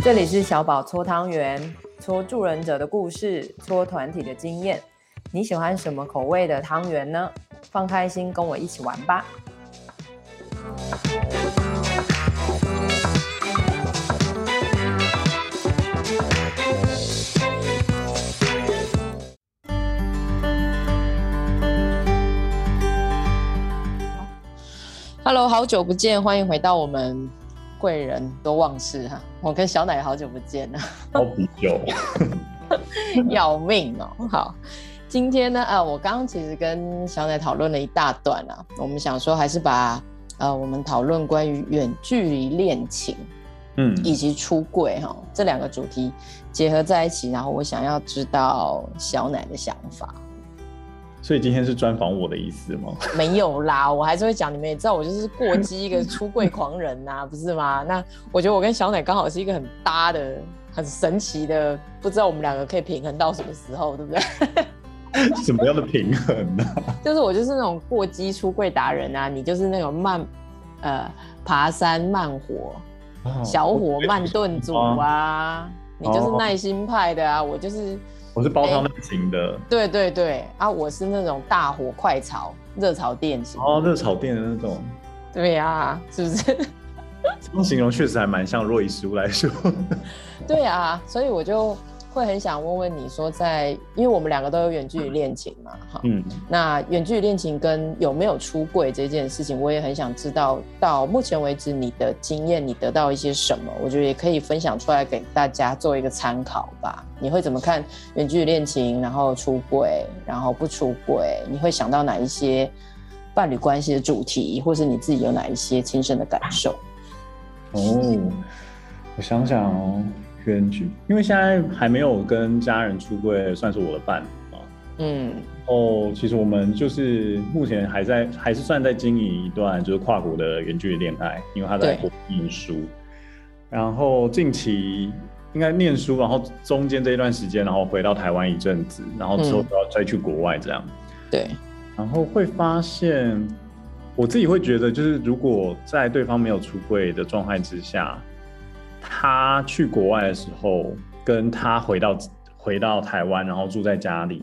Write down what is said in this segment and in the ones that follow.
这里是小宝搓汤圆，搓助人者的故事，搓团体的经验。你喜欢什么口味的汤圆呢？放开心，跟我一起玩吧。Hello，好久不见，欢迎回到我们贵人多忘事哈。我跟小奶好久不见了，好久，要命哦。好，今天呢，啊，我刚刚其实跟小奶讨论了一大段啊。我们想说，还是把呃，我们讨论关于远距离恋情，嗯，以及出柜哈这两个主题结合在一起，然后我想要知道小奶的想法。所以今天是专访我的意思吗？没有啦，我还是会讲。你们也知道，我就是过激一个出柜狂人呐、啊，不是吗？那我觉得我跟小奶刚好是一个很搭的、很神奇的，不知道我们两个可以平衡到什么时候，对不对？什么样的平衡呢、啊？就是我就是那种过激出柜达人啊，你就是那种慢呃爬山慢火、哦、小火慢炖煮啊，你就是耐心派的啊，我就是。我是煲汤类型的，欸，对对对。啊，我是那种大火快炒热炒店型。哦，热炒店的那种，对呀，啊，是不是？这种形容确实还蛮像若以食物来说，对啊，所以我就。会很想问问你说，在因为我们两个都有远距离恋情嘛，哈，嗯，那远距离恋情跟有没有出柜这件事情，我也很想知道，到目前为止你的经验，你得到一些什么？我觉得也可以分享出来给大家做一个参考吧。你会怎么看远距离恋情，然后出柜，然后不出柜？你会想到哪一些伴侣关系的主题，或是你自己有哪一些亲身的感受？哦，我想想哦。远距，因为现在还没有跟家人出柜，算是我的伴侣嘛。嗯，哦，其实我们就是目前还在，还是算在经营一段就是跨国的远距离恋爱，因为他在国念书，然后近期应该念书，然后中间这一段时间，然后回到台湾一阵子，然后之后都要再去国外这样。对，然后会发现，我自己会觉得，就是如果在对方没有出柜的状态之下。他去国外的时候，跟他回到回到台湾，然后住在家里，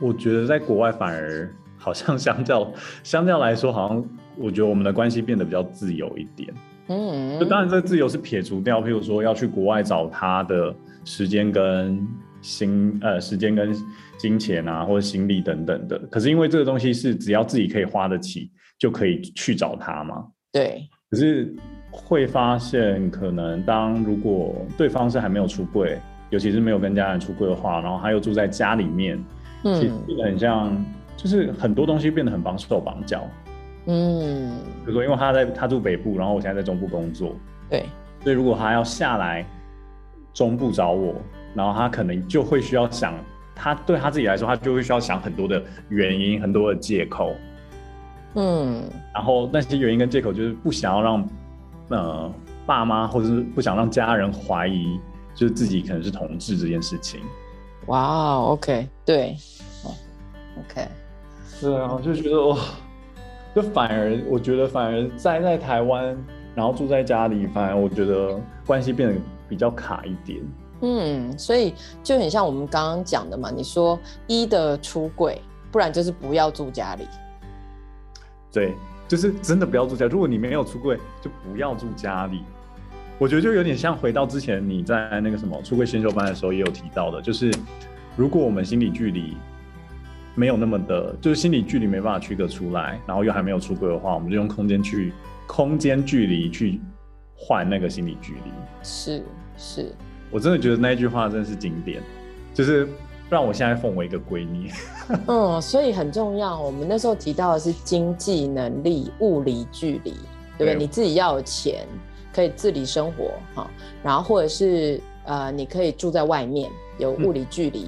我觉得在国外反而好像相较相较来说，好像我觉得我们的关系变得比较自由一点。嗯，就当然这个自由是撇除掉，譬如说要去国外找他的时间跟心呃时间跟金钱啊，或者心力等等的。可是因为这个东西是只要自己可以花得起，就可以去找他嘛。对。可是。会发现，可能当如果对方是还没有出柜，尤其是没有跟家人出柜的话，然后他又住在家里面，嗯，其实变得很像，就是很多东西变得很绑手绑脚，嗯，比如说因为他在他住北部，然后我现在在中部工作，对，所以如果他要下来中部找我，然后他可能就会需要想，他对他自己来说，他就会需要想很多的原因，很多的借口，嗯，然后那些原因跟借口就是不想要让。呃，爸妈或者是不想让家人怀疑，就是自己可能是同志这件事情。哇、wow，OK，对，OK，对啊，就觉得哇，就反而我觉得反而在在台湾，然后住在家里，反而我觉得关系变得比较卡一点。嗯，所以就很像我们刚刚讲的嘛，你说一的出轨，不然就是不要住家里。对。就是真的不要住家，如果你没有出柜，就不要住家里。我觉得就有点像回到之前你在那个什么出柜先修班的时候也有提到的，就是如果我们心理距离没有那么的，就是心理距离没办法区隔出来，然后又还没有出柜的话，我们就用空间去空间距离去换那个心理距离。是是，我真的觉得那一句话真的是经典，就是。让我现在奉为一个闺蜜。嗯，所以很重要。我们那时候提到的是经济能力、物理距离，对不对？你自己要有钱，可以自理生活，哈。然后或者是呃，你可以住在外面，有物理距离，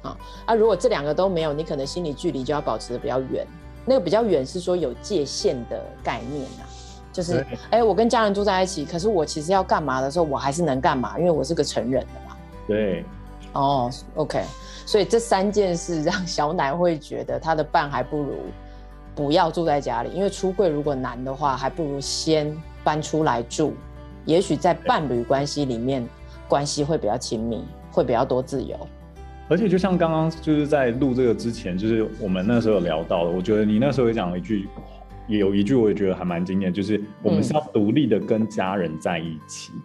啊、嗯。啊，如果这两个都没有，你可能心理距离就要保持的比较远。那个比较远是说有界限的概念啊，就是哎，我跟家人住在一起，可是我其实要干嘛的时候，我还是能干嘛，因为我是个成人的嘛。对。哦，OK。所以这三件事让小奶会觉得他的伴还不如不要住在家里，因为出柜如果难的话，还不如先搬出来住。也许在伴侣关系里面关系会比较亲密，会比较多自由。而且就像刚刚就是在录这个之前，就是我们那时候有聊到的，我觉得你那时候也讲了一句，也有一句我也觉得还蛮经典，就是我们是要独立的跟家人在一起。嗯，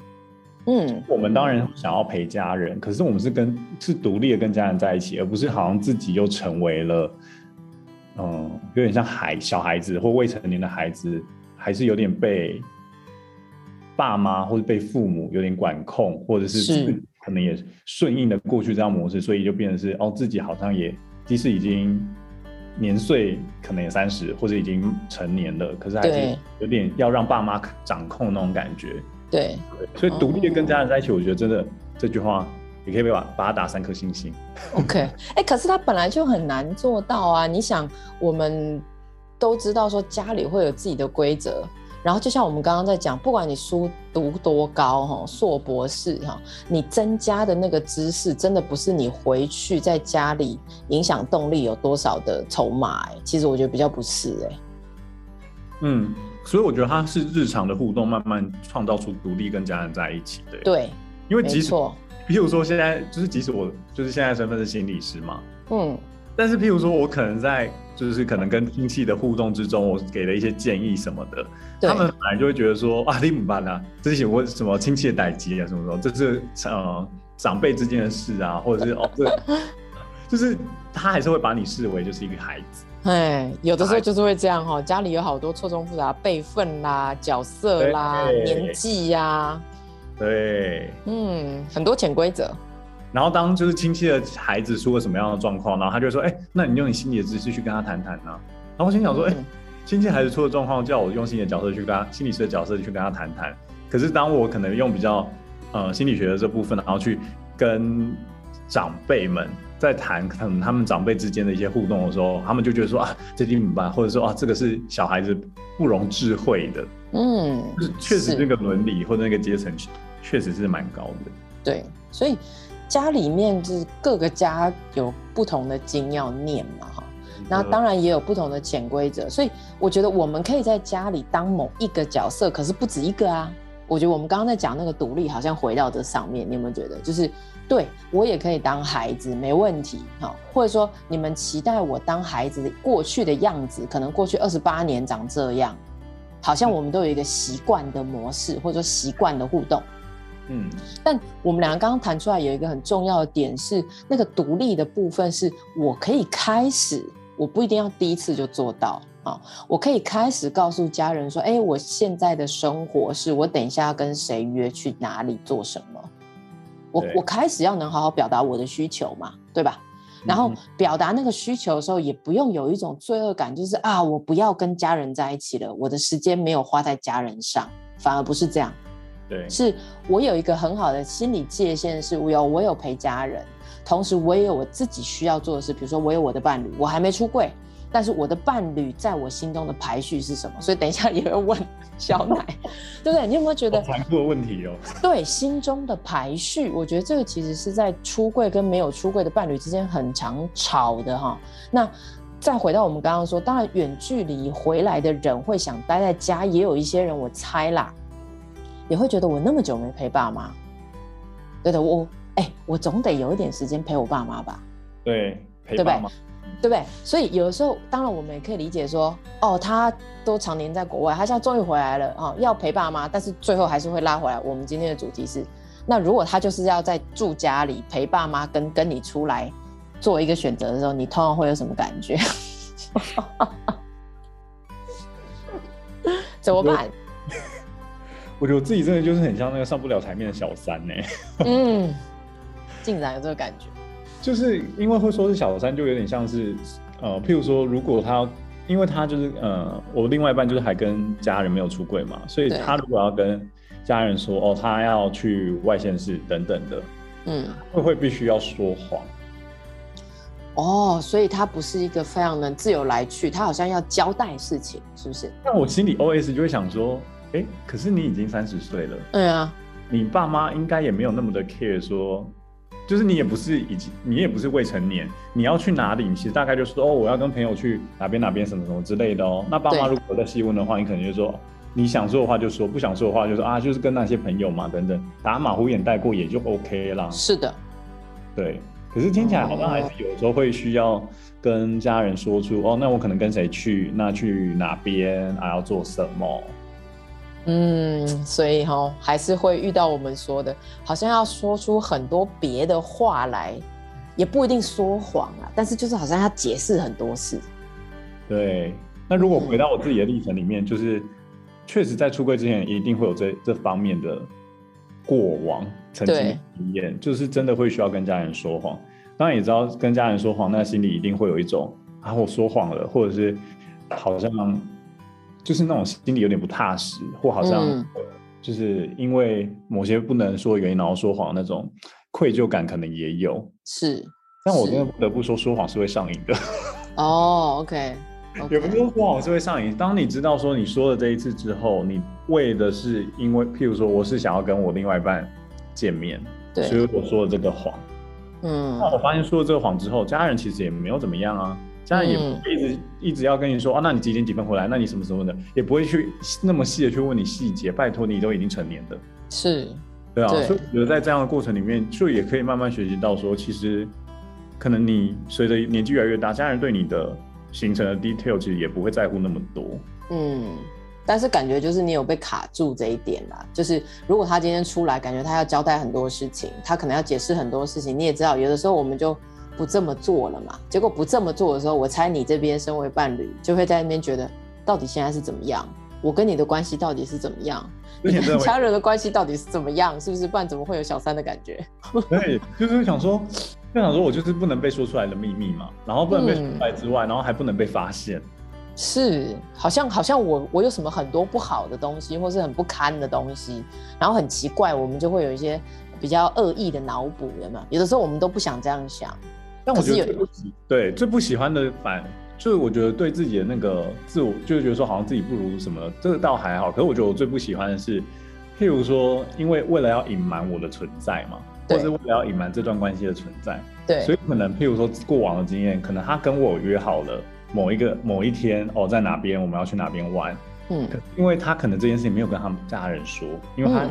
我们当然想要陪家人，可是我们是跟是独立的跟家人在一起，而不是好像自己又成为了，嗯，有点像孩小孩子或未成年的孩子，还是有点被爸妈或者被父母有点管控，或者是是。可能也顺应的过去这样模式，所以就变成是哦，自己好像也即使已经年岁可能也三十或者已经成年了，可是还是有点要让爸妈掌控那种感觉。对，所以独立的跟家人在一起，我觉得真的、哦、这句话也可以把把它打三颗星星。OK，哎、欸，可是他本来就很难做到啊！你想，我们都知道说家里会有自己的规则。然后就像我们刚刚在讲，不管你书读多高哈，硕博士哈，你增加的那个知识，真的不是你回去在家里影响动力有多少的筹码哎，其实我觉得比较不是哎。嗯，所以我觉得他是日常的互动，慢慢创造出独立跟家人在一起的。对，因为即使，譬如说现在就是即使我就是现在身份是心理师嘛，嗯。但是，譬如说，我可能在就是可能跟亲戚的互动之中，我给了一些建议什么的，他们反而就会觉得说啊，你怎么办呢？这些我什么亲戚的代际啊，什么什么，这是呃长辈之间的事啊，或者是哦，这就是他还是会把你视为就是一个孩子。哎，有的时候就是会这样哈，家里有好多错综复杂辈分啦、角色啦、年纪呀、啊，对，嗯，很多潜规则。然后当就是亲戚的孩子出了什么样的状况，然后他就说：“哎，那你用你心理的知识去跟他谈谈呢？”然后我心想说：“哎，亲戚孩子出了状况，叫我用心理的角色去跟他心理师的角色去跟他谈谈。可是当我可能用比较呃心理学的这部分，然后去跟长辈们在谈可能他们长辈之间的一些互动的时候，他们就觉得说啊，这怎么办？或者说啊，这个是小孩子不容智慧的。嗯，就是确实那个伦理或者那个阶层确实是蛮高的。对，所以。家里面就是各个家有不同的经要念嘛，哈，那当然也有不同的潜规则，所以我觉得我们可以在家里当某一个角色，可是不止一个啊。我觉得我们刚刚在讲那个独立，好像回到这上面，你有没有觉得？就是对我也可以当孩子，没问题，哈，或者说你们期待我当孩子的过去的样子，可能过去二十八年长这样，好像我们都有一个习惯的模式，或者说习惯的互动。嗯，但我们两个刚刚谈出来有一个很重要的点是，那个独立的部分是我可以开始，我不一定要第一次就做到啊，我可以开始告诉家人说，哎，我现在的生活是我等一下要跟谁约去哪里做什么，我我开始要能好好表达我的需求嘛，对吧？然后表达那个需求的时候，也不用有一种罪恶感，就是啊，我不要跟家人在一起了，我的时间没有花在家人上，反而不是这样。对，是我有一个很好的心理界限，是我有我有陪家人，同时我也有我自己需要做的事，比如说我有我的伴侣，我还没出柜，但是我的伴侣在我心中的排序是什么？所以等一下也会问小奶，对不对？你有没有觉得残酷的问题哦？对，心中的排序，我觉得这个其实是在出柜跟没有出柜的伴侣之间很常吵的哈。那再回到我们刚刚说，当然远距离回来的人会想待在家，也有一些人我猜啦。也会觉得我那么久没陪爸妈，对的，我哎、欸，我总得有一点时间陪我爸妈吧？对，陪爸妈，对不对？所以有的时候，当然我们也可以理解说，哦，他都常年在国外，他现在终于回来了啊、哦，要陪爸妈，但是最后还是会拉回来。我们今天的主题是，那如果他就是要在住家里陪爸妈，跟跟你出来做一个选择的时候，你通常会有什么感觉？怎么办？我觉得我自己真的就是很像那个上不了台面的小三呢。嗯，竟然有这个感觉，就是因为会说是小三，就有点像是呃，譬如说，如果他，因为他就是呃，我另外一半就是还跟家人没有出柜嘛，所以他如果要跟家人说哦，他要去外县市等等的，嗯，会会必须要说谎。哦，所以他不是一个非常能自由来去，他好像要交代事情，是不是？那我心里 OS 就会想说。哎，可是你已经三十岁了，对啊，你爸妈应该也没有那么的 care，说，就是你也不是已经，你也不是未成年，你要去哪里？你其实大概就是说，哦，我要跟朋友去哪边哪边什么什么之类的哦。那爸妈如果在细问的话，你可能就说，你想说的话就说，不想说的话就说啊，就是跟那些朋友嘛，等等，打马虎眼带过也就 OK 啦。是的，对。可是听起来好像还是有时候会需要跟家人说出哦，哦，那我可能跟谁去，那去哪边，啊要做什么？嗯，所以哈、哦，还是会遇到我们说的，好像要说出很多别的话来，也不一定说谎啊，但是就是好像要解释很多事。对，那如果回到我自己的历程里面，就是确实在出柜之前，一定会有这这方面的过往、曾经的经验，就是真的会需要跟家人说谎。当然也知道跟家人说谎，那心里一定会有一种啊，我说谎了，或者是好像。就是那种心里有点不踏实，或好像就是因为某些不能说原因然后说谎那种愧疚感，可能也有。是，但我真的不得不说，说谎是会上瘾的。哦，OK，也不是说谎是会上瘾。当你知道说你说了这一次之后，你为的是因为，譬如说我是想要跟我另外一半见面，对，所以我说了这个谎。嗯，那我发现说了这个谎之后，家人其实也没有怎么样啊。当然也不会一直、嗯、一直要跟你说啊，那你几点几分回来？那你什么时候的，也不会去那么细的去问你细节。拜托，你都已经成年的，是，对啊。对，所以我觉得在这样的过程里面，就也可以慢慢学习到说，其实可能你随着年纪越来越大，家人对你的行程的 detail 其实也不会在乎那么多。嗯，但是感觉就是你有被卡住这一点啦。就是如果他今天出来，感觉他要交代很多事情，他可能要解释很多事情。你也知道，有的时候我们就。不这么做了嘛？结果不这么做的时候，我猜你这边身为伴侣，就会在那边觉得，到底现在是怎么样？我跟你的关系到底是怎么样？你跟家人的关系到底是怎么样？是不是？不然怎么会有小三的感觉？对，就是想说，就想说我就是不能被说出来的秘密嘛，然后不能被说出来之外，嗯、然后还不能被发现。是，好像好像我我有什么很多不好的东西，或是很不堪的东西，然后很奇怪，我们就会有一些比较恶意的脑补，的嘛？有的时候我们都不想这样想。但我觉得最不喜对最不喜欢的反，就是我觉得对自己的那个自我，就是觉得说好像自己不如什么，这个倒还好。可是我觉得我最不喜欢的是，譬如说，因为为了要隐瞒我的存在嘛，或是为了要隐瞒这段关系的存在，对，所以可能譬如说过往的经验，可能他跟我约好了某一个某一天哦，在哪边我们要去哪边玩，嗯，因为他可能这件事情没有跟他们家人说，因为他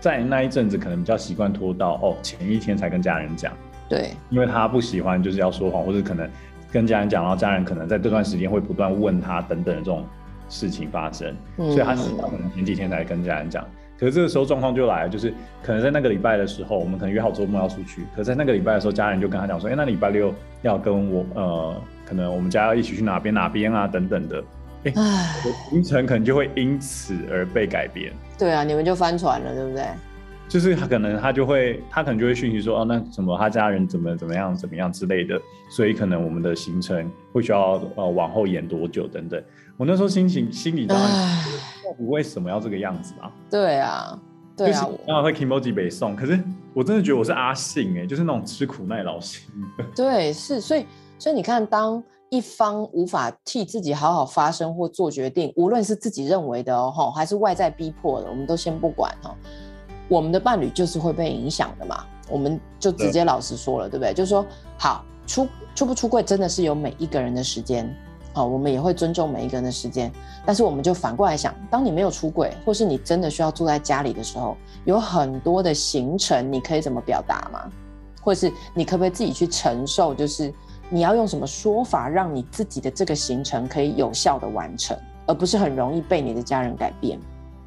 在那一阵子可能比较习惯拖到哦前一天才跟家人讲。对，因为他不喜欢就是要说谎，或者可能跟家人讲，然后家人可能在这段时间会不断问他等等的这种事情发生，嗯、所以他是可能前几天才跟家人讲。可是这个时候状况就来了，就是可能在那个礼拜的时候，我们可能约好周末要出去，可是在那个礼拜的时候，家人就跟他讲说，哎，那礼拜六要跟我呃，可能我们家要一起去哪边哪边啊等等的，哎，行程可能就会因此而被改变。对啊，你们就翻船了，对不对？就是他可能他就会他可能就会讯息说哦，那什么他家人怎么怎么样怎么样之类的，所以可能我们的行程会需要呃往后延多久等等。我那时候心情心里当然我为什么要这个样子啊？对啊，对啊，然后会 Kimoji 北宋，可是我真的觉得我是阿信哎、欸，就是那种吃苦耐劳型。对，是，所以所以你看，当一方无法替自己好好发声或做决定，无论是自己认为的哦，还是外在逼迫的，我们都先不管哈。我们的伴侣就是会被影响的嘛，我们就直接老实说了，对，不对？就是说，好，出出不出柜真的是有每一个人的时间，好，我们也会尊重每一个人的时间。但是我们就反过来想，当你没有出柜，或是你真的需要住在家里的时候，有很多的行程，你可以怎么表达吗？或是你可不可以自己去承受？就是你要用什么说法，让你自己的这个行程可以有效的完成，而不是很容易被你的家人改变。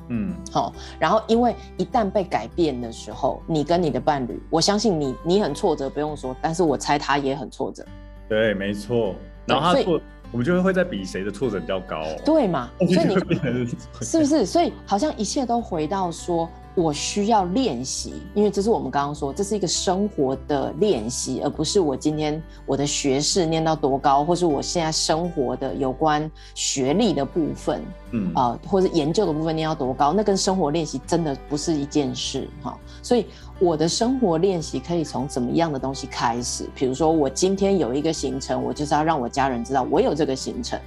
嗯，好，然后因为一旦被改变的时候，你跟你的伴侣，我相信你，你很挫折，不用说，但是我猜他也很挫折。对，没错。然后他挫，我们就会会在比谁的挫折比较高哦。对嘛？所以你 是不是？所以好像一切都回到说。我需要练习，因为这是我们刚刚说，这是一个生活的练习，而不是我今天我的学士念到多高，或是我现在生活的有关学历的部分，嗯啊、呃，或者研究的部分念到多高，那跟生活练习真的不是一件事哈。所以我的生活练习可以从怎么样的东西开始？比如说，我今天有一个行程，我就是要让我家人知道我有这个行程，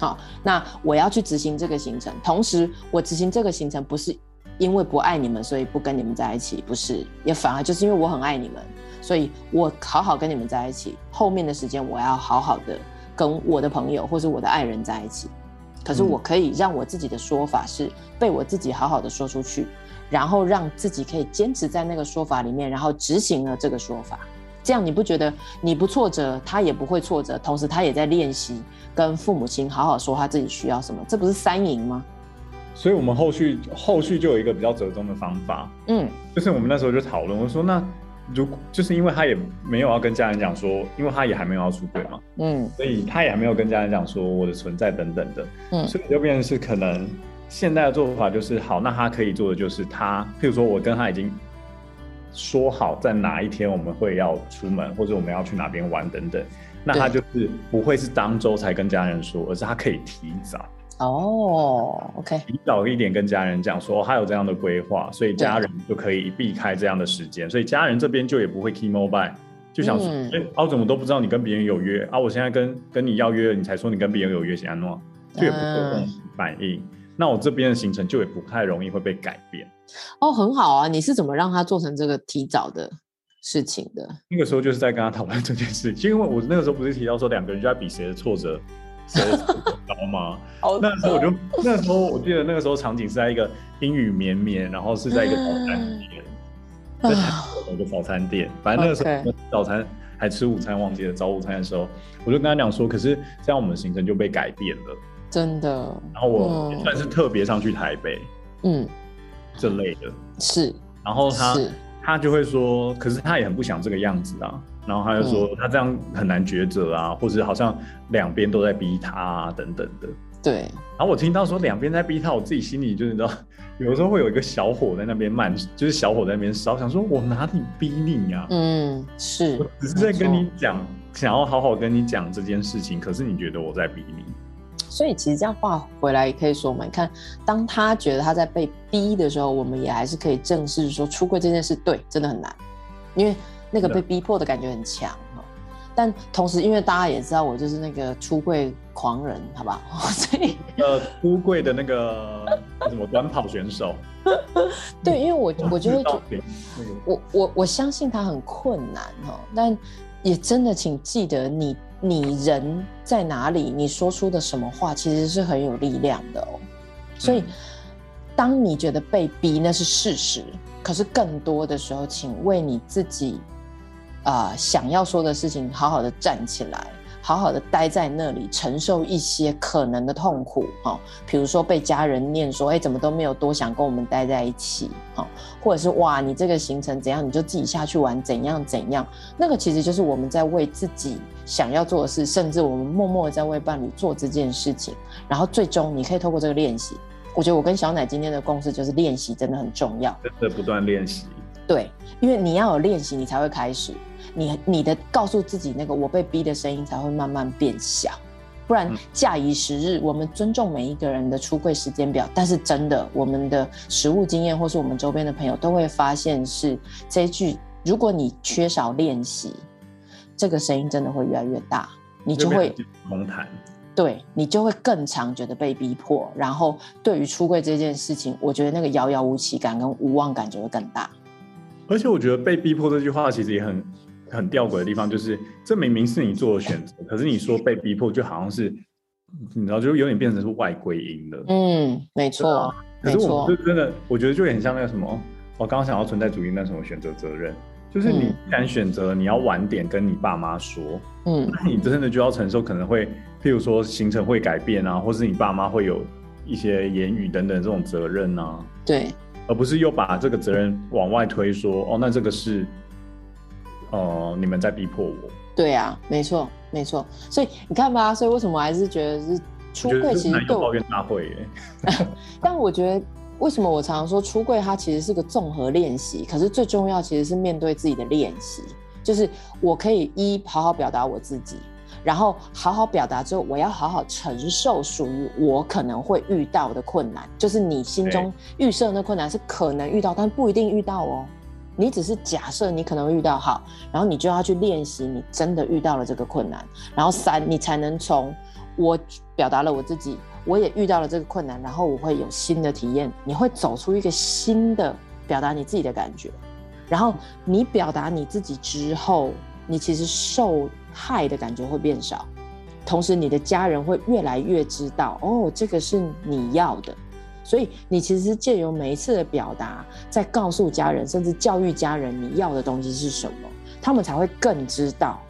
好，那我要去执行这个行程，同时我执行这个行程不是。因为不爱你们，所以不跟你们在一起，不是，也反而就是因为我很爱你们，所以我好好跟你们在一起。后面的时间，我要好好的跟我的朋友或是我的爱人在一起。可是我可以让我自己的说法是被我自己好好的说出去，然后让自己可以坚持在那个说法里面，然后执行了这个说法。这样你不觉得你不挫折，他也不会挫折，同时他也在练习跟父母亲好好说他自己需要什么，这不是三赢吗？所以我们后续后续就有一个比较折中的方法，嗯，就是我们那时候就讨论，我说那。如就是因为他也没有要跟家人讲说，因为他也还没有要出轨嘛，嗯，所以他也还没有跟家人讲说我的存在等等的，嗯，所以就变成是可能现在的做法就是好，那他可以做的就是他，譬如说我跟他已经说好在哪一天我们会要出门，或者我们要去哪边玩等等，那他就是不会是当周才跟家人说，而是他可以提早。哦、oh，OK，提早一点跟家人讲说他有这样的规划，所以家人就可以避开这样的时间，所以家人这边就也不会 keep mobile，就想说，哎、嗯，我、啊、怎么都不知道你跟别人有约啊？我现在跟跟你要约了，你才说你跟别人有约，是安诺，就也不会有反应。嗯、那我这边的行程就也不太容易会被改变。哦，很好啊，你是怎么让他做成这个提早的事情的？那个时候就是在跟他讨论这件事情，因为我那个时候不是提到说两个人就在比谁的挫折。谁高吗？那时候我就那时候我记得那个时候场景是在一个阴雨绵绵，然后是在一个早餐店，在一个早餐店。反正那个时候早餐还吃午餐，忘记了早午餐的时候，我就跟他讲说，可是这样我们的行程就被改变了，真的。然后我也算是特别上去台北，嗯，这类的，是。然后他他就会说，可是他也很不想这个样子啊。然后他就说他这样很难抉择啊，嗯、或者好像两边都在逼他啊，等等的。对。然后我听到说两边在逼他，我自己心里就是你知道，有的时候会有一个小火在那边慢，就是小火在那边烧，想说我哪里逼你呀？嗯，是。我只是在跟你讲，想要好好跟你讲这件事情，可是你觉得我在逼你。所以其实这样话回来也可以说嘛，你看，当他觉得他在被逼的时候，我们也还是可以正视说出柜这件事，对，真的很难，因为。那个被逼迫的感觉很强，但同时因为大家也知道我就是那个出柜狂人，好不好？所以呃，出柜的那个什么短跑选手，对，因为我我就会觉得我我我相信他很困难哈，但也真的请记得你你人在哪里，你说出的什么话其实是很有力量的哦。所以当你觉得被逼那是事实，可是更多的时候，请为你自己。啊、呃，想要说的事情，好好的站起来，好好的待在那里，承受一些可能的痛苦，哈、哦，比如说被家人念说，哎、欸，怎么都没有多想跟我们待在一起，哈、哦，或者是哇，你这个行程怎样，你就自己下去玩，怎样怎样，那个其实就是我们在为自己想要做的事，甚至我们默默的在为伴侣做这件事情，然后最终你可以透过这个练习，我觉得我跟小奶今天的共识就是练习真的很重要，真的不断练习，对，因为你要有练习，你才会开始。你你的告诉自己那个我被逼的声音才会慢慢变小，不然假以时日，我们尊重每一个人的出柜时间表，但是真的我们的实物经验或是我们周边的朋友都会发现是这一句，如果你缺少练习，这个声音真的会越来越大，你就会红毯，对你就会更常觉得被逼迫，然后对于出柜这件事情，我觉得那个遥遥无期感跟无望感就会更大。而且我觉得被逼迫这句话其实也很。很吊诡的地方就是，这明明是你做的选择，可是你说被逼迫，就好像是，你知道，就有点变成是外归因了。嗯，没错。可是我就真的，我觉得就很像那个什么，我刚刚想要存在主义那什么选择责任，就是你既然选择你要晚点跟你爸妈说，嗯，那你真的就要承受可能会，譬如说行程会改变啊，或是你爸妈会有一些言语等等这种责任啊。对。而不是又把这个责任往外推，说哦，那这个是。哦、呃，你们在逼迫我。对啊，没错，没错。所以你看吧，所以为什么我还是觉得是出柜其实对我抱怨大会耶。但我觉得为什么我常常说出柜它其实是个综合练习，可是最重要其实是面对自己的练习，就是我可以一好好表达我自己，然后好好表达之后，我要好好承受属于我可能会遇到的困难，就是你心中预设那困难是可能遇到，但不一定遇到哦。你只是假设你可能遇到好，然后你就要去练习，你真的遇到了这个困难，然后三，你才能从我表达了我自己，我也遇到了这个困难，然后我会有新的体验，你会走出一个新的表达你自己的感觉，然后你表达你自己之后，你其实受害的感觉会变少，同时你的家人会越来越知道，哦，这个是你要的。所以你其实是借由每一次的表达，在告诉家人，甚至教育家人你要的东西是什么，他们才会更知道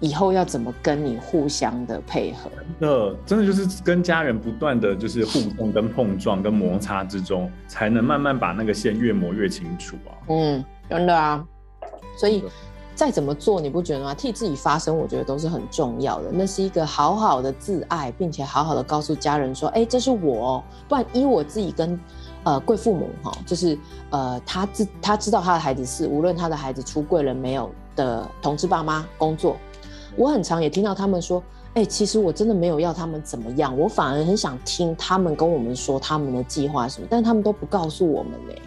以后要怎么跟你互相的配合。那，真的就是跟家人不断的就是互动、跟碰撞、跟摩擦之中，才能慢慢把那个线越磨越清楚啊。嗯，真的啊。所以。再怎么做，你不觉得吗？替自己发声，我觉得都是很重要的。那是一个好好的自爱，并且好好的告诉家人说：“哎、这是我。”不然依我自己跟呃贵父母哈，就是呃他知他知道他的孩子是无论他的孩子出柜了没有的同志爸妈工作，我很常也听到他们说：“哎、其实我真的没有要他们怎么样，我反而很想听他们跟我们说他们的计划什么，但他们都不告诉我们嘞。”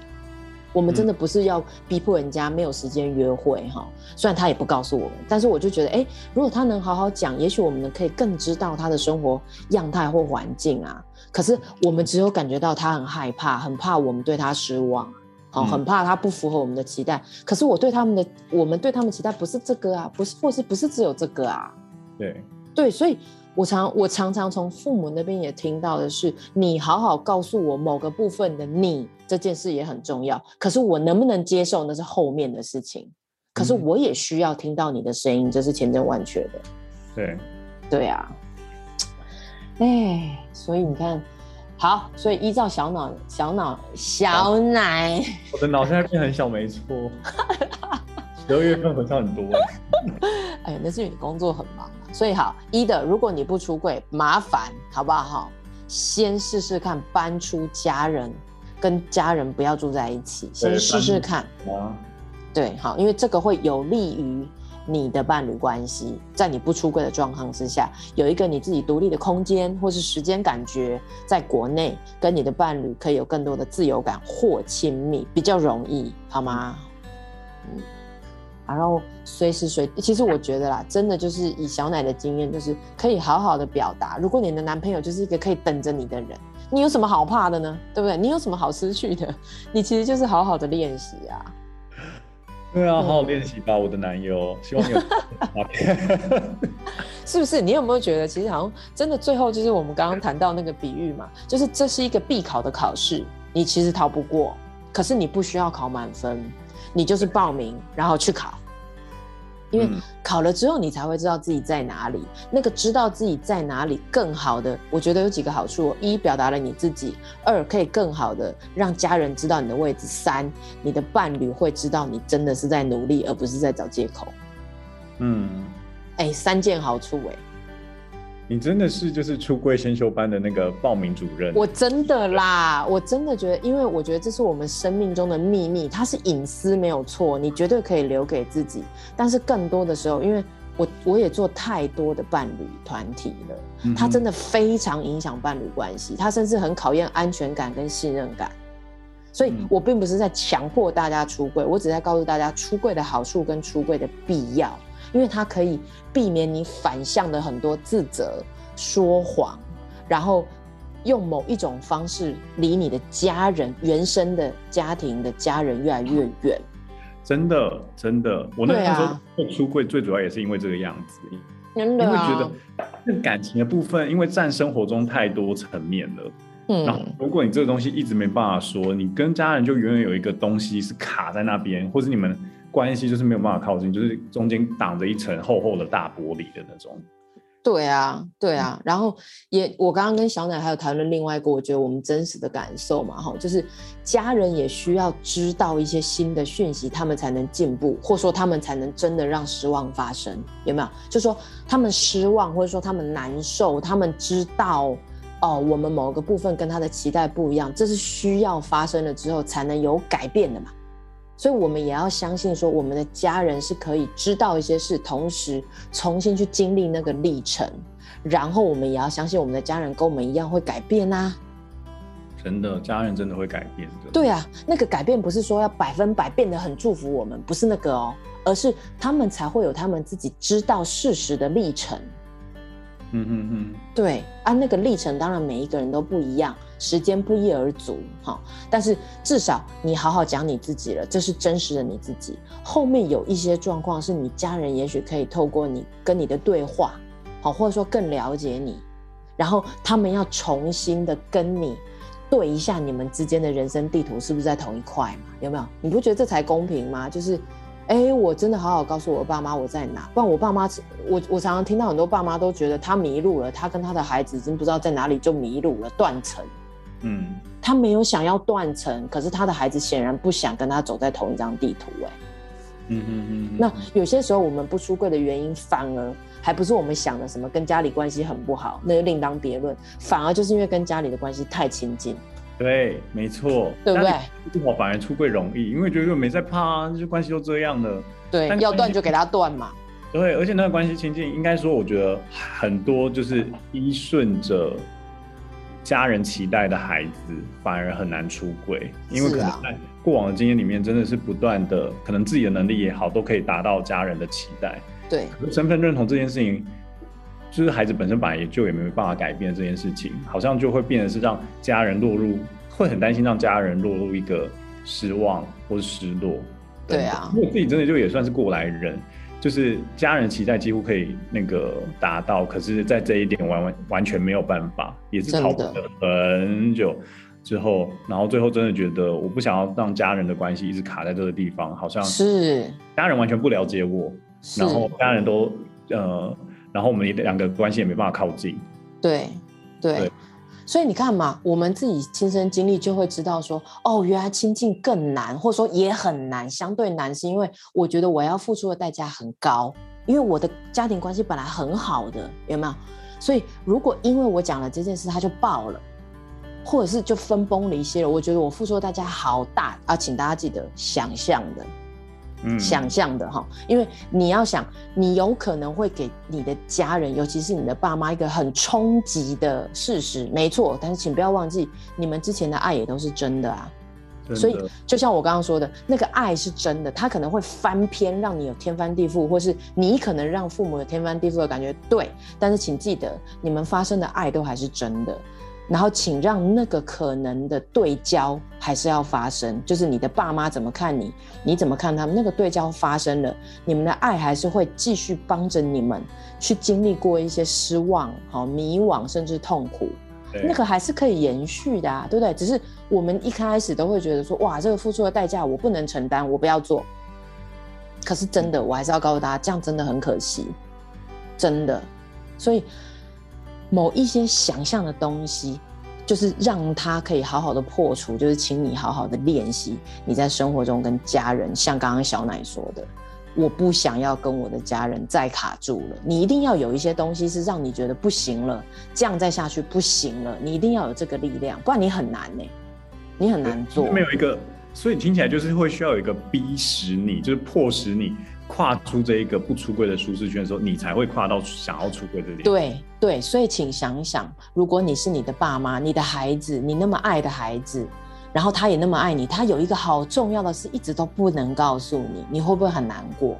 我们真的不是要逼迫人家没有时间约会哈，虽然他也不告诉我们，但是我就觉得，哎，如果他能好好讲，也许我们可以更知道他的生活样态或环境啊。可是我们只有感觉到他很害怕，很怕我们对他失望，好，很怕他不符合我们的期待。可是我对他们的，我们对他们期待不是这个啊，不是，或是不是只有这个啊？对，对，所以。我常我常常从父母那边也听到的是，你好好告诉我某个部分的你这件事也很重要。可是我能不能接受那是后面的事情。可是我也需要听到你的声音，这是千真万确的。对，对啊。哎，所以你看，好，所以依照小脑小脑小奶，我的脑现在变很小，没错。十二月份好像很多。哎呀，那是你工作很忙。所以好，一的，如果你不出柜，麻烦好不好？先试试看搬出家人，跟家人不要住在一起，先试试看。对，好，因为这个会有利于你的伴侣关系，在你不出柜的状况之下，有一个你自己独立的空间或是时间感觉，在国内跟你的伴侣可以有更多的自由感或亲密，比较容易，好吗？嗯。然后随时随地，其实我觉得啦，真的就是以小奶的经验，就是可以好好的表达。如果你的男朋友就是一个可以等着你的人，你有什么好怕的呢？对不对？你有什么好失去的？你其实就是好好的练习啊。对啊，好好练习吧，我的男友。希望你有。是不是？你有没有觉得，其实好像真的最后就是我们刚刚谈到那个比喻嘛，就是这是一个必考的考试，你其实逃不过，可是你不需要考满分。你就是报名，然后去考，因为考了之后，你才会知道自己在哪里。那个知道自己在哪里更好的，我觉得有几个好处：一，表达了你自己；二，可以更好的让家人知道你的位置；三，你的伴侣会知道你真的是在努力，而不是在找借口。嗯，哎，三件好处哎。你真的是就是出柜先修班的那个报名主任？我真的啦，我真的觉得，因为我觉得这是我们生命中的秘密，它是隐私没有错，你绝对可以留给自己。但是更多的时候，因为我我也做太多的伴侣团体了，它真的非常影响伴侣关系，它甚至很考验安全感跟信任感。所以我并不是在强迫大家出柜，我只在告诉大家出柜的好处跟出柜的必要。因为它可以避免你反向的很多自责、说谎，然后用某一种方式离你的家人、原生的家庭的家人越来越远。真的，真的，我那时候会出柜，最主要也是因为这个样子。真的、啊，因为觉得那感情的部分，因为占生活中太多层面了。嗯，然后如果你这个东西一直没办法说，你跟家人就永远有一个东西是卡在那边，或是你们。关系就是没有办法靠近，就是中间挡着一层厚厚的大玻璃的那种。对啊，对啊。然后也，我刚刚跟小奶还有谈论另外一个，我觉得我们真实的感受嘛，哈，就是家人也需要知道一些新的讯息，他们才能进步，或者说他们才能真的让失望发生，有没有？就说他们失望，或者说他们难受，他们知道哦，我们某个部分跟他的期待不一样，这是需要发生了之后才能有改变的嘛。所以，我们也要相信，说我们的家人是可以知道一些事，同时重新去经历那个历程。然后，我们也要相信，我们的家人跟我们一样会改变啊！真的，家人真的会改变的。对啊，那个改变不是说要百分百变得很祝福我们，不是那个哦，而是他们才会有他们自己知道事实的历程。嗯嗯嗯，对，按、啊、那个历程，当然每一个人都不一样。时间不一而足，哈，但是至少你好好讲你自己了，这是真实的你自己。后面有一些状况是你家人也许可以透过你跟你的对话，好，或者说更了解你，然后他们要重新的跟你对一下你们之间的人生地图是不是在同一块嘛？有没有？你不觉得这才公平吗？就是。哎，我真的好好告诉我爸妈我在哪，不然我爸妈，我我常常听到很多爸妈都觉得他迷路了，他跟他的孩子已经不知道在哪里就迷路了，断层。嗯，他没有想要断层，可是他的孩子显然不想跟他走在同一张地图，哎。嗯嗯嗯。那有些时候我们不出柜的原因，反而还不是我们想的什么跟家里关系很不好，那就另当别论，反而就是因为跟家里的关系太亲近。对，没错，对不对？我反而出柜容易，因为觉得没在怕啊，就关系都这样了。对，要断就给他断嘛。对，而且那个关系亲近，应该说，我觉得很多就是依顺着家人期待的孩子，反而很难出柜，因为可能在过往的经验里面，真的是不断的，可能自己的能力也好，都可以达到家人的期待。对，身份认同这件事情。就是孩子本身本来也就也没办法改变这件事情，好像就会变得是让家人落入，会很担心让家人落入一个失望或是失落。对啊，因为自己真的就也算是过来人，就是家人期待几乎可以那个达到，可是在这一点完完完全没有办法，也是讨论了很久之后，然后最后真的觉得我不想要让家人的关系一直卡在这个地方，好像是家人完全不了解我，然后家人都呃。然后我们两个关系也没办法靠近，对，对，对，所以你看嘛，我们自己亲身经历就会知道说，哦，原来亲近更难，或者说也很难，相对难是因为我觉得我要付出的代价很高，因为我的家庭关系本来很好的，有没有？所以如果因为我讲了这件事，他就爆了，或者是就分崩离析了，我觉得我付出的代价好大啊！请大家记得想象的。想象的哈，因为你要想，你有可能会给你的家人，尤其是你的爸妈，一个很冲击的事实，没错。但是请不要忘记，你们之前的爱也都是真的啊。所以，就像我刚刚说的，那个爱是真的，他可能会翻篇，让你有天翻地覆，或是你可能让父母有天翻地覆的感觉。对，但是请记得，你们发生的爱都还是真的。然后，请让那个可能的对焦还是要发生，就是你的爸妈怎么看你，你怎么看他们，那个对焦发生了，你们的爱还是会继续帮着你们去经历过一些失望、好迷惘，甚至痛苦，那个还是可以延续的啊，对不对？只是我们一开始都会觉得说，哇，这个付出的代价我不能承担，我不要做。可是真的，我还是要告诉大家，这样真的很可惜，真的，所以。某一些想象的东西，就是让他可以好好的破除，就是请你好好的练习你在生活中跟家人，像刚刚小奶说的，我不想要跟我的家人再卡住了。你一定要有一些东西是让你觉得不行了，这样再下去不行了，你一定要有这个力量，不然你很难呢、欸，你很难做。没有一个，所以听起来就是会需要有一个逼使你，就是迫使你。跨出这一个不出柜的舒适圈的时候，你才会跨到想要出柜的地方。对对，所以请想想，如果你是你的爸妈，你的孩子，你那么爱的孩子，然后他也那么爱你，他有一个好重要的事一直都不能告诉你，你会不会很难过？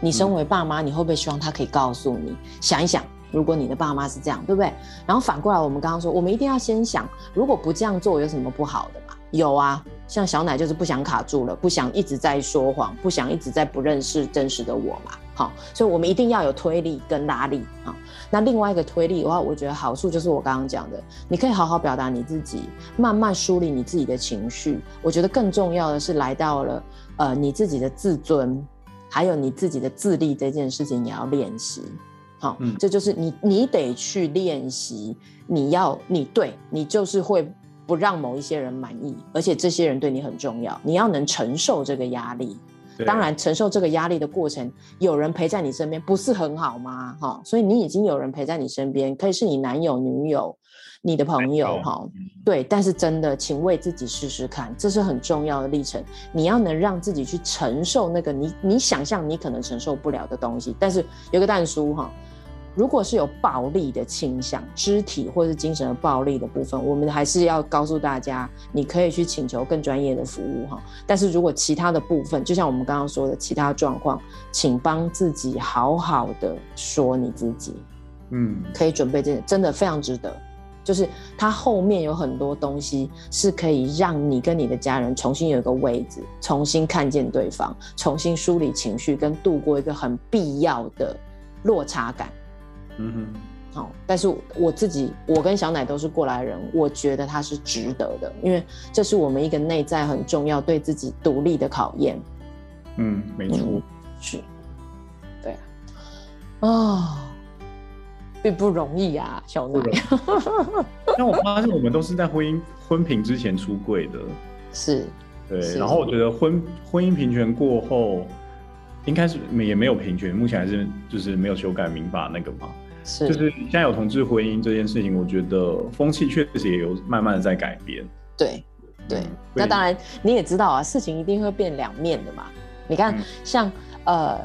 你身为爸妈，你会不会希望他可以告诉你？想一想，如果你的爸妈是这样，对不对？然后反过来，我们刚刚说，我们一定要先想，如果不这样做，有什么不好的嘛？有啊。像小奶就是不想卡住了，不想一直在说谎，不想一直在不认识真实的我嘛。好，所以我们一定要有推力跟拉力。啊，那另外一个推力的话，我觉得好处就是我刚刚讲的，你可以好好表达你自己，慢慢梳理你自己的情绪。我觉得更重要的是来到了呃你自己的自尊，还有你自己的自立这件事情，也要练习。好，嗯，这就是你你得去练习，你要你对你就是会。不让某一些人满意，而且这些人对你很重要，你要能承受这个压力。当然，承受这个压力的过程，有人陪在你身边，不是很好吗？哈，所以你已经有人陪在你身边，可以是你男友、女友、你的朋友，哈，对。但是真的，请为自己试试看，这是很重要的历程。你要能让自己去承受那个你你想象你可能承受不了的东西。但是有个蛋叔哈。如果是有暴力的倾向，肢体或是精神的暴力的部分，我们还是要告诉大家，你可以去请求更专业的服务哈。但是如果其他的部分，就像我们刚刚说的其他状况，请帮自己好好的说你自己，嗯，可以准备这真的非常值得。就是它后面有很多东西是可以让你跟你的家人重新有一个位置，重新看见对方，重新梳理情绪，跟度过一个很必要的落差感。嗯哼。好，但是我自己，我跟小奶都是过来人，我觉得他是值得的，因为这是我们一个内在很重要，对自己独立的考验。嗯，没错，嗯、是，对啊，哦，并不容易啊，小奶。那我发现我们都是在婚姻婚平之前出柜的，是，对，然后我觉得婚婚姻平权过后，应该是也没有平权，目前还是就是没有修改民法那个嘛。是，就是现在有同志婚姻这件事情，我觉得风气确实也有慢慢的在改变。对，对，嗯、那当然你也知道啊，事情一定会变两面的嘛。你看，嗯、像呃，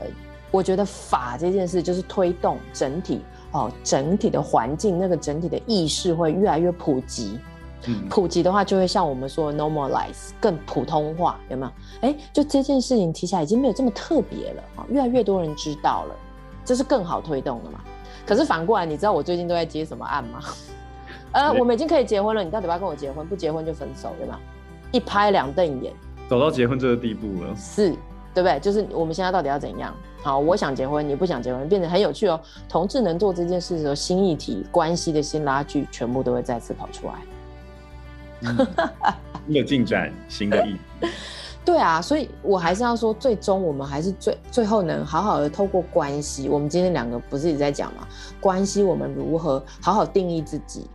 我觉得法这件事就是推动整体哦，整体的环境那个整体的意识会越来越普及。嗯，普及的话就会像我们说 normalize 更普通化，有没有？哎，就这件事情提起来已经没有这么特别了啊，越来越多人知道了，这是更好推动的嘛。可是反过来，你知道我最近都在接什么案吗？呃，我们已经可以结婚了，你到底要不要跟我结婚？不结婚就分手，对吗？一拍两瞪眼，走到结婚这个地步了，是，对不对？就是我们现在到底要怎样？好，我想结婚，你不想结婚，变得很有趣哦。同志能做这件事的时候，新议题、关系的新拉锯，全部都会再次跑出来。嗯、新的进展，新的议题。对啊，所以我还是要说，最终我们还是最最后能好好的透过关系。我们今天两个不是一直在讲吗？关系我们如何好好定义自己，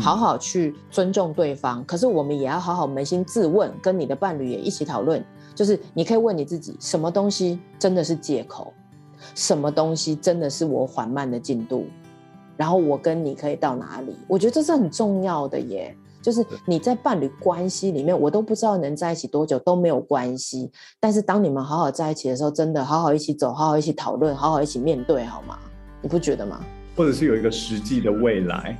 好好去尊重对方。嗯、可是我们也要好好扪心自问，跟你的伴侣也一起讨论。就是你可以问你自己，什么东西真的是借口？什么东西真的是我缓慢的进度？然后我跟你可以到哪里？我觉得这是很重要的耶。就是你在伴侣关系里面，我都不知道能在一起多久都没有关系。但是当你们好好在一起的时候，真的好好一起走，好好一起讨论，好好一起面对，好吗？你不觉得吗？或者是有一个实际的未来，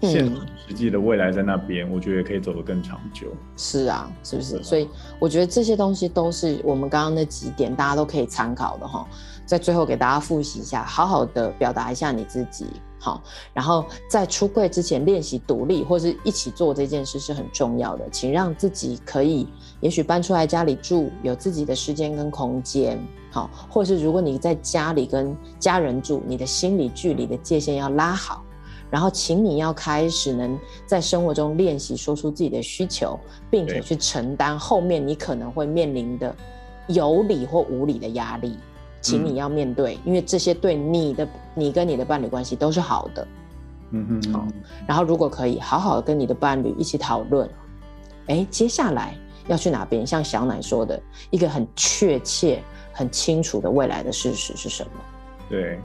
现实实际的未来在那边，我觉得可以走得更长久。是啊，是不是？所以我觉得这些东西都是我们刚刚那几点，大家都可以参考的哈。在最后给大家复习一下，好好的表达一下你自己。好，然后在出柜之前练习独立，或是一起做这件事是很重要的。请让自己可以，也许搬出来家里住，有自己的时间跟空间。好，或是如果你在家里跟家人住，你的心理距离的界限要拉好。然后，请你要开始能在生活中练习说出自己的需求，并且去承担后面你可能会面临的有理或无理的压力。请你要面对，嗯、因为这些对你的、你跟你的伴侣关系都是好的。嗯哼，嗯，好。然后如果可以，好好的跟你的伴侣一起讨论，哎，接下来要去哪边？像小奶说的，一个很确切、很清楚的未来的事实是什么？对，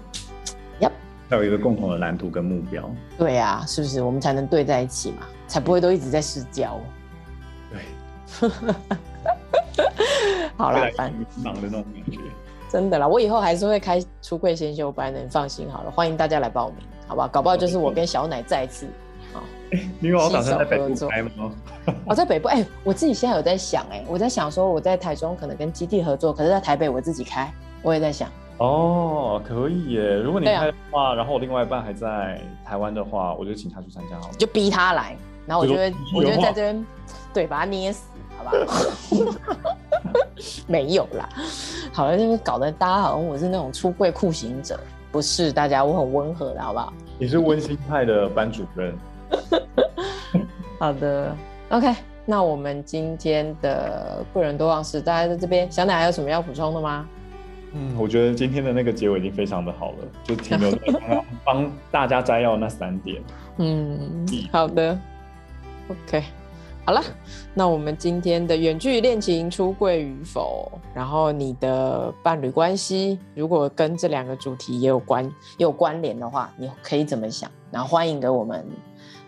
要有一个共同的蓝图跟目标。对啊，是不是？我们才能对在一起嘛，才不会都一直在失焦。对，好了，烦忙的那种感觉。真的啦，我以后还是会开出柜先修班的，你放心好了，欢迎大家来报名，好不好？搞不好就是我跟小奶再次，好，因为我打算在北部开吗？我在北部，哎，我自己现在有在想，哎，我在想说我在台中可能跟基地合作，可是在台北我自己开，我也在想。哦，可以耶，如果你开的话，然后我另外一半还在台湾的话，我就请他去参加好了，就逼他来，然后我就会，我觉得在这边，对，把他捏死，好不好？没有啦，好了，就是搞得大家好像我是那种出柜酷刑者，不是，大家我很温和的，好不好？你是温馨派的班主任。好的，OK，那我们今天的不仁多忘事，大家在这边，小奶还有什么要补充的吗？嗯，我觉得今天的那个结尾已经非常的好了，就停留在刚刚帮大家摘要那三点。嗯，好的，OK。好了，那我们今天的远距恋情出柜与否，然后你的伴侣关系如果跟这两个主题也有关也有关联的话，你可以怎么想？然后欢迎给我们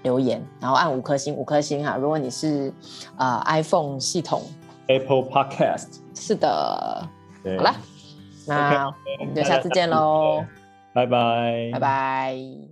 留言，然后按五颗星，五颗星哈。如果你是呃 iPhone 系统，Apple Podcast，是的。好了，那我们就下次见喽，拜拜，拜拜。